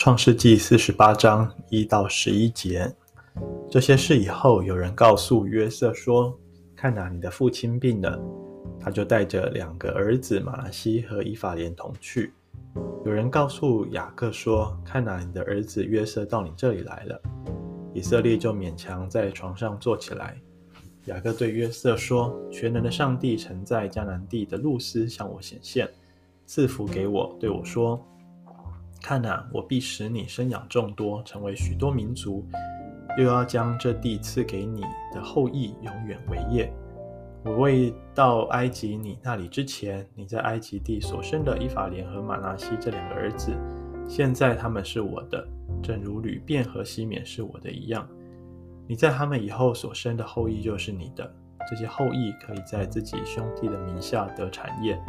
创世记四十八章一到十一节，这些事以后，有人告诉约瑟说：“看哪，你的父亲病了。”他就带着两个儿子玛拉西和以法莲同去。有人告诉雅各说：“看哪，你的儿子约瑟到你这里来了。”以色列就勉强在床上坐起来。雅各对约瑟说：“全能的上帝曾在迦南地的路斯向我显现，赐福给我，对我说。”看哪，我必使你生养众多，成为许多民族，又要将这地赐给你的后裔，永远为业。我未到埃及你那里之前，你在埃及地所生的以法莲和玛拿西这两个儿子，现在他们是我的，正如吕便和西缅是我的一样。你在他们以后所生的后裔就是你的，这些后裔可以在自己兄弟的名下得产业。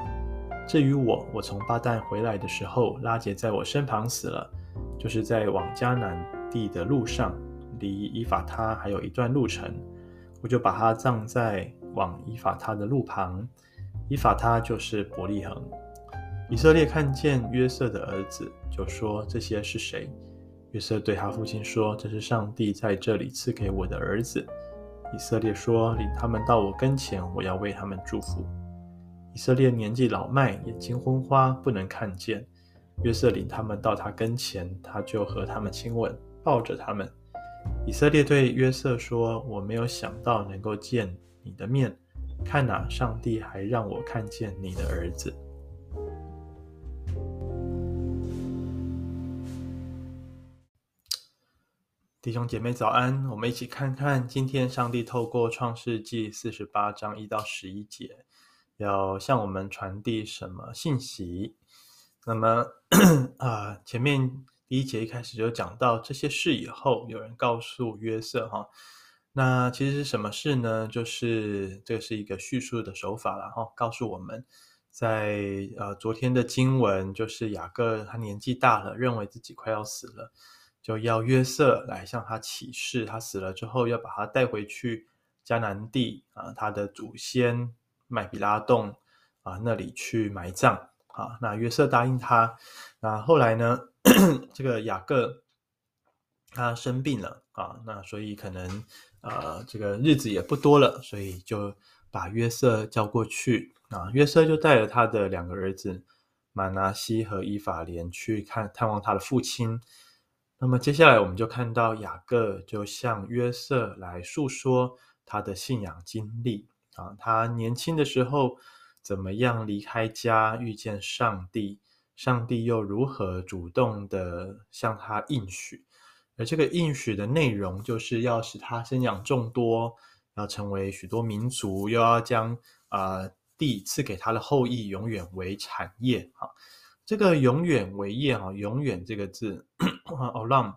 至于我，我从巴旦回来的时候，拉结在我身旁死了，就是在往迦南地的路上，离以法他还有一段路程，我就把他葬在往以法他的路旁。以法他就是伯利恒。以色列看见约瑟的儿子，就说：“这些是谁？”约瑟对他父亲说：“这是上帝在这里赐给我的儿子。”以色列说：“领他们到我跟前，我要为他们祝福。”以色列年纪老迈，眼睛昏花，不能看见。约瑟领他们到他跟前，他就和他们亲吻，抱着他们。以色列对约瑟说：“我没有想到能够见你的面，看哪，上帝还让我看见你的儿子。”弟兄姐妹早安，我们一起看看今天上帝透过创世记四十八章一到十一节。要向我们传递什么信息？那么 啊、呃，前面第一节一开始就讲到这些事以后，有人告诉约瑟哈，那其实是什么事呢？就是这是一个叙述的手法，然后告诉我们在呃昨天的经文，就是雅各他年纪大了，认为自己快要死了，就要约瑟来向他起誓，他死了之后要把他带回去迦南地啊，他的祖先。麦比拉洞啊，那里去埋葬啊。那约瑟答应他。那后来呢，这个雅各他生病了啊，那所以可能呃，这个日子也不多了，所以就把约瑟叫过去啊。约瑟就带着他的两个儿子马拿西和伊法莲去看探望他的父亲。那么接下来我们就看到雅各就向约瑟来诉说他的信仰经历。啊，他年轻的时候怎么样离开家遇见上帝？上帝又如何主动的向他应许？而这个应许的内容，就是要使他生养众多，要成为许多民族，又要将啊、呃、地赐给他的后裔，永远为产业。哈，这个永远为业，哈，永远这个字，Olam，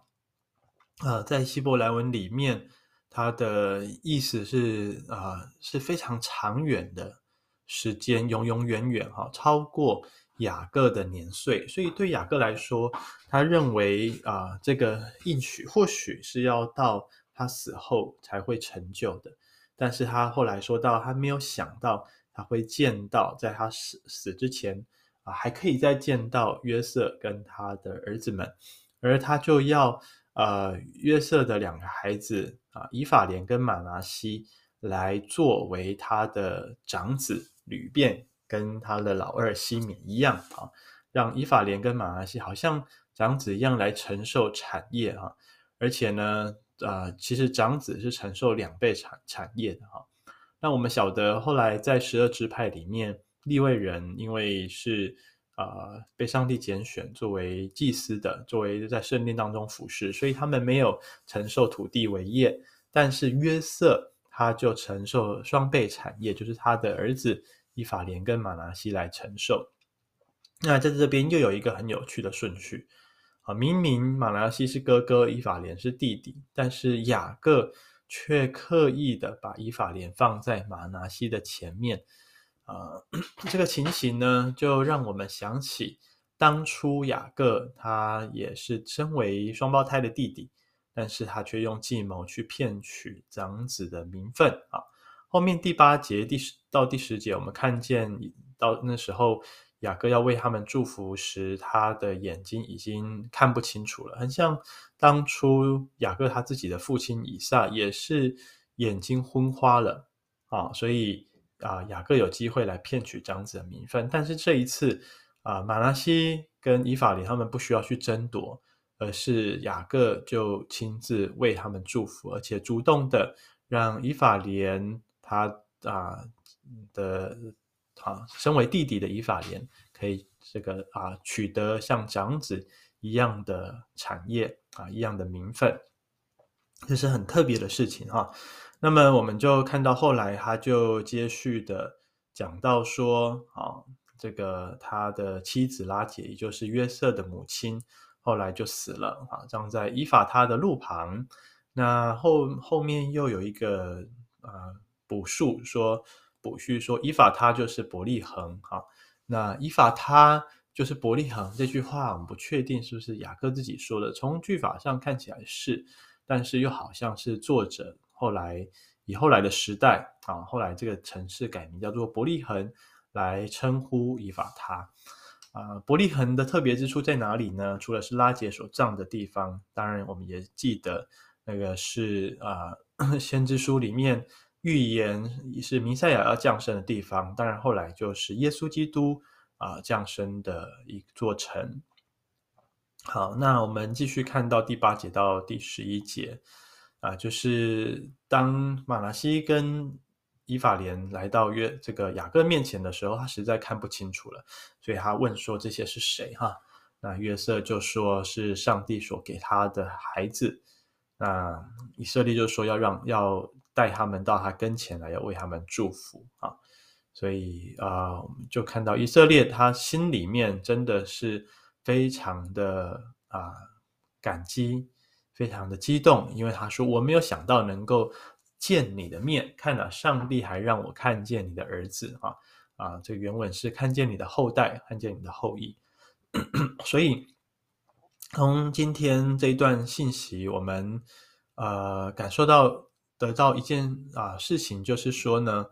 呃，在希伯来文里面。它的意思是啊、呃，是非常长远的时间，永永远远哈，超过雅各的年岁。所以对雅各来说，他认为啊、这个应许或许是要到他死后才会成就的。但是他后来说到，他没有想到他会见到，在他死死之前啊、还可以再见到约瑟跟他的儿子们，而他就要。呃，约瑟的两个孩子啊，以法莲跟玛拿西来作为他的长子，流便跟他的老二西缅一样啊，让以法莲跟玛拿西好像长子一样来承受产业啊，而且呢，呃，其实长子是承受两倍产产业的哈。那我们晓得后来在十二支派里面，利未人因为是。啊、被上帝拣选作为祭司的，作为在圣殿当中服侍，所以他们没有承受土地为业。但是约瑟他就承受双倍产业，就是他的儿子以法莲跟马拿西来承受。那在这边又有一个很有趣的顺序啊，明明马拿西是哥哥，以法莲是弟弟，但是雅各却刻意的把以法莲放在马拿西的前面。呃，这个情形呢，就让我们想起当初雅各，他也是身为双胞胎的弟弟，但是他却用计谋去骗取长子的名分啊。后面第八节第十到第十节，我们看见到那时候雅各要为他们祝福时，他的眼睛已经看不清楚了，很像当初雅各他自己的父亲以撒也是眼睛昏花了啊，所以啊，雅各有机会来骗取长子的名分，但是这一次啊，马拉西跟以法莲他们不需要去争夺，而是雅各就亲自为他们祝福，而且主动的让以法莲他啊的。啊，身为弟弟的以法莲可以这个啊取得像长子一样的产业啊一样的名分，这是很特别的事情哈、啊。那么我们就看到后来他就接续的讲到说啊，这个他的妻子拉姐，也就是约瑟的母亲，后来就死了啊，葬在伊法他的路旁。那后后面又有一个啊补述说。补叙说，伊法他就是伯利恒，哈，那伊法他就是伯利恒这句话，我们不确定是不是雅各自己说的。从句法上看起来是，但是又好像是作者后来以后来的时代啊，后来这个城市改名叫做伯利恒来称呼以法他啊。伯利恒的特别之处在哪里呢？除了是拉结所葬的地方，当然我们也记得那个是啊，先知书里面。预言是弥赛亚要降生的地方，当然后来就是耶稣基督啊、降生的一座城。好，那我们继续看到第八节到第十一节啊、就是当马拿西跟以法莲来到约这个雅各面前的时候，他实在看不清楚了，所以他问说这些是谁？哈，那约瑟就说是上帝所给他的孩子。那以色列就说要让要。带他们到他跟前来，要为他们祝福啊！所以啊、我们就看到以色列，他心里面真的是非常的啊、感激，非常的激动，因为他说：“我没有想到能够见你的面，看了上帝还让我看见你的儿子啊啊！这原文是看见你的后代，看见你的后裔。”所以从今天这一段信息，我们呃感受到。得到一件啊事情，就是说呢，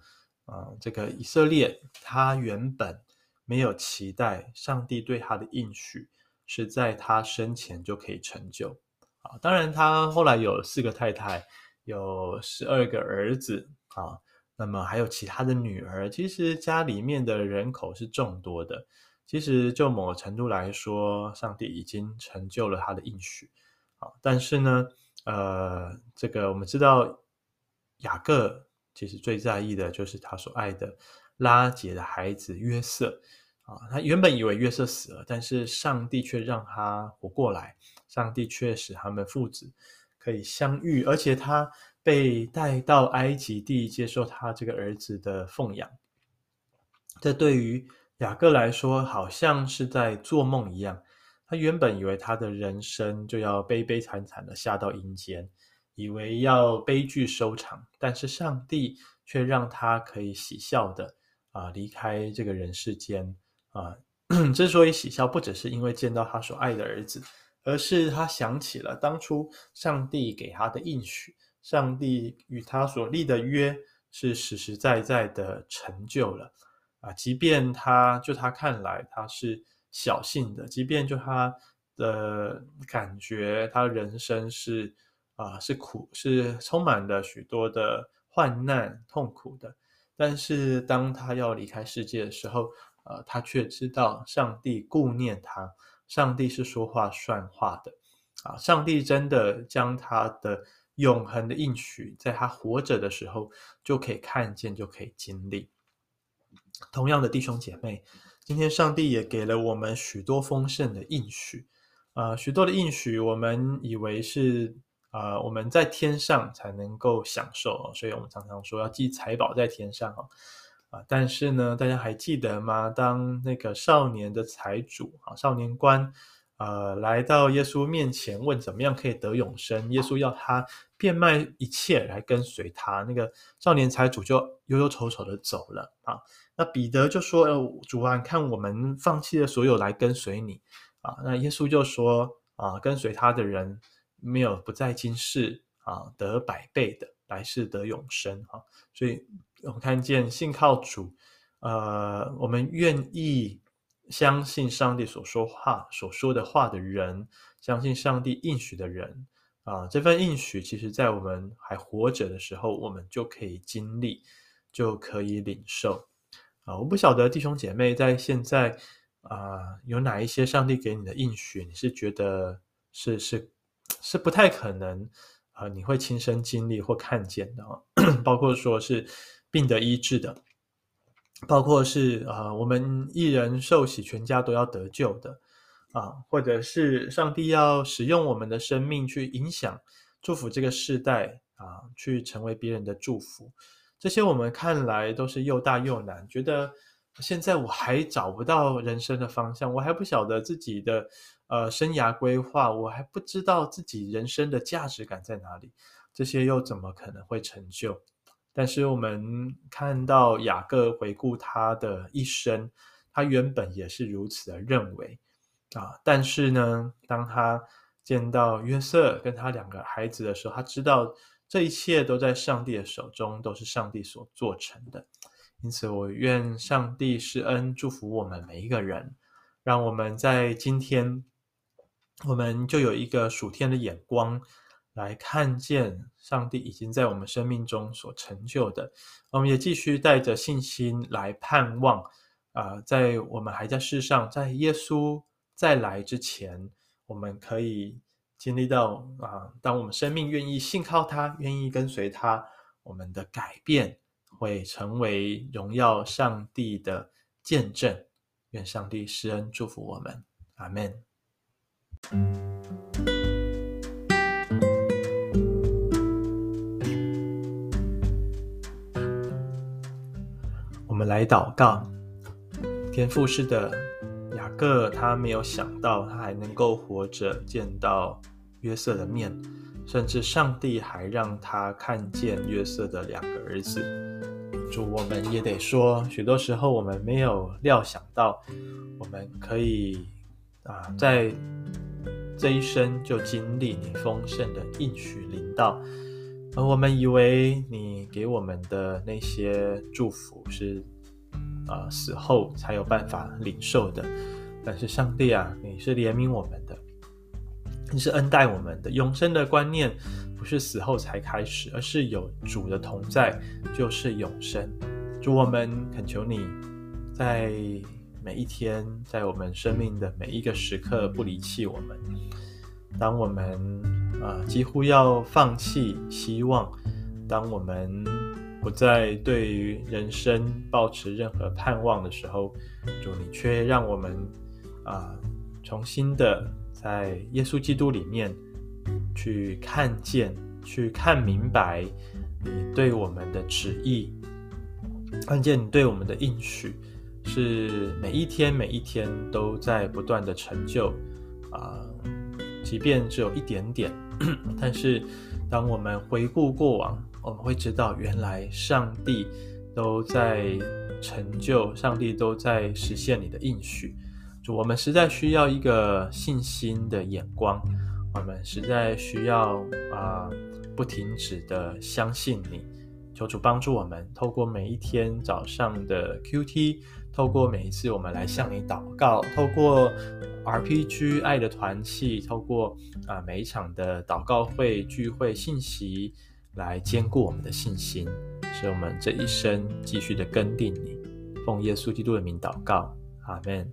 啊，这个以色列他原本没有期待上帝对他的应许是在他生前就可以成就啊。当然，他后来有四个太太，有十二个儿子啊，那么还有其他的女儿。其实家里面的人口是众多的。其实就某程度来说，上帝已经成就了他的应许啊。但是呢，呃，这个我们知道。雅各其实最在意的就是他所爱的拉结的孩子约瑟啊，他原本以为约瑟死了，但是上帝却让他活过来，上帝却使他们父子可以相遇，而且他被带到埃及地接受他这个儿子的奉养。这对于雅各来说，好像是在做梦一样。他原本以为他的人生就要悲悲惨惨的下到阴间。以为要悲剧收场，但是上帝却让他可以喜笑的啊离开这个人世间啊。之所以喜笑，不只是因为见到他所爱的儿子，而是他想起了当初上帝给他的应许，上帝与他所立的约是实实在在的成就了啊。即便他就他看来他是小幸的，即便就他的感觉，他人生是。啊，是苦，是充满了许多的患难、痛苦的。但是当他要离开世界的时候，呃，他却知道上帝顾念他，上帝是说话算话的。啊，上帝真的将他的永恒的应许，在他活着的时候就可以看见，就可以经历。同样的弟兄姐妹，今天上帝也给了我们许多丰盛的应许，呃，许多的应许，我们以为是。啊、呃，我们在天上才能够享受，所以我们常常说要积财宝在天上哦。啊，但是呢，大家还记得吗？当那个少年的财主啊，少年官，呃，来到耶稣面前问怎么样可以得永生，耶稣要他变卖一切来跟随他。那个少年财主就忧忧愁愁的走了啊。那彼得就说：“呃，主啊，看我们放弃了所有来跟随你啊。”那耶稣就说：“啊，跟随他的人。”没有不在今世啊得百倍的，来世得永生、啊，所以我们看见信靠主，呃，我们愿意相信上帝所说话、所说的话的人，相信上帝应许的人啊，这份应许，其实在我们还活着的时候，我们就可以经历，就可以领受啊。我不晓得弟兄姐妹在现在啊，有哪一些上帝给你的应许，你是觉得是是是不太可能啊，你会亲身经历或看见的啊，包括说是病得医治的。包括是啊、我们一人受洗，全家都要得救的啊，或者是上帝要使用我们的生命去影响、祝福这个世代啊，去成为别人的祝福。这些我们看来都是又大又难，觉得现在我还找不到人生的方向，我还不晓得自己的呃生涯规划，我还不知道自己人生的价值感在哪里，这些又怎么可能会成就？但是我们看到雅各回顾他的一生，他原本也是如此的认为啊。但是呢，当他见到约瑟跟他两个孩子的时候，他知道这一切都在上帝的手中，都是上帝所做成的。因此，我愿上帝施恩祝福我们每一个人，让我们在今天，我们就有一个属天的眼光。来看见上帝已经在我们生命中所成就的，我们也继续带着信心来盼望。啊、在我们还在世上，在耶稣再来之前，我们可以经历到啊、呃，当我们生命愿意信靠他，愿意跟随他，我们的改变会成为荣耀上帝的见证。愿上帝施恩祝福我们，阿门。来祷告，天父式的，雅各他没有想到他还能够活着见到约瑟的面，甚至上帝还让他看见约瑟的两个儿子。主，我们也得说，许多时候我们没有料想到，我们可以啊，在这一生就经历你丰盛的应许临到。而我们以为你给我们的那些祝福是，啊，死后才有办法领受的。但是上帝啊，你是怜悯我们的，你是恩待我们的。永生的观念不是死后才开始，而是有主的同在就是永生。主，我们恳求你，在每一天，在我们生命的每一个时刻不离弃我们。当我们啊，几乎要放弃希望，当我们不再对于人生抱持任何盼望的时候，主你却让我们啊，重新的在耶稣基督里面去看见、去看明白你对我们的旨意，看见你对我们的应许是每一天每一天都在不断的成就啊，即便只有一点点。但是，当我们回顾过往，我们会知道，原来上帝都在成就，上帝都在实现你的应许。主，我们实在需要一个信心的眼光，我们实在需要啊、不停止的相信你。求主帮助我们，透过每一天早上的 QT，透过每一次我们来向你祷告，透过 RPG 爱的团契，透过啊、每一场的祷告会聚会信息，来兼顾我们的信心，使我们这一生继续的跟定你。奉耶稣基督的名祷告，阿门。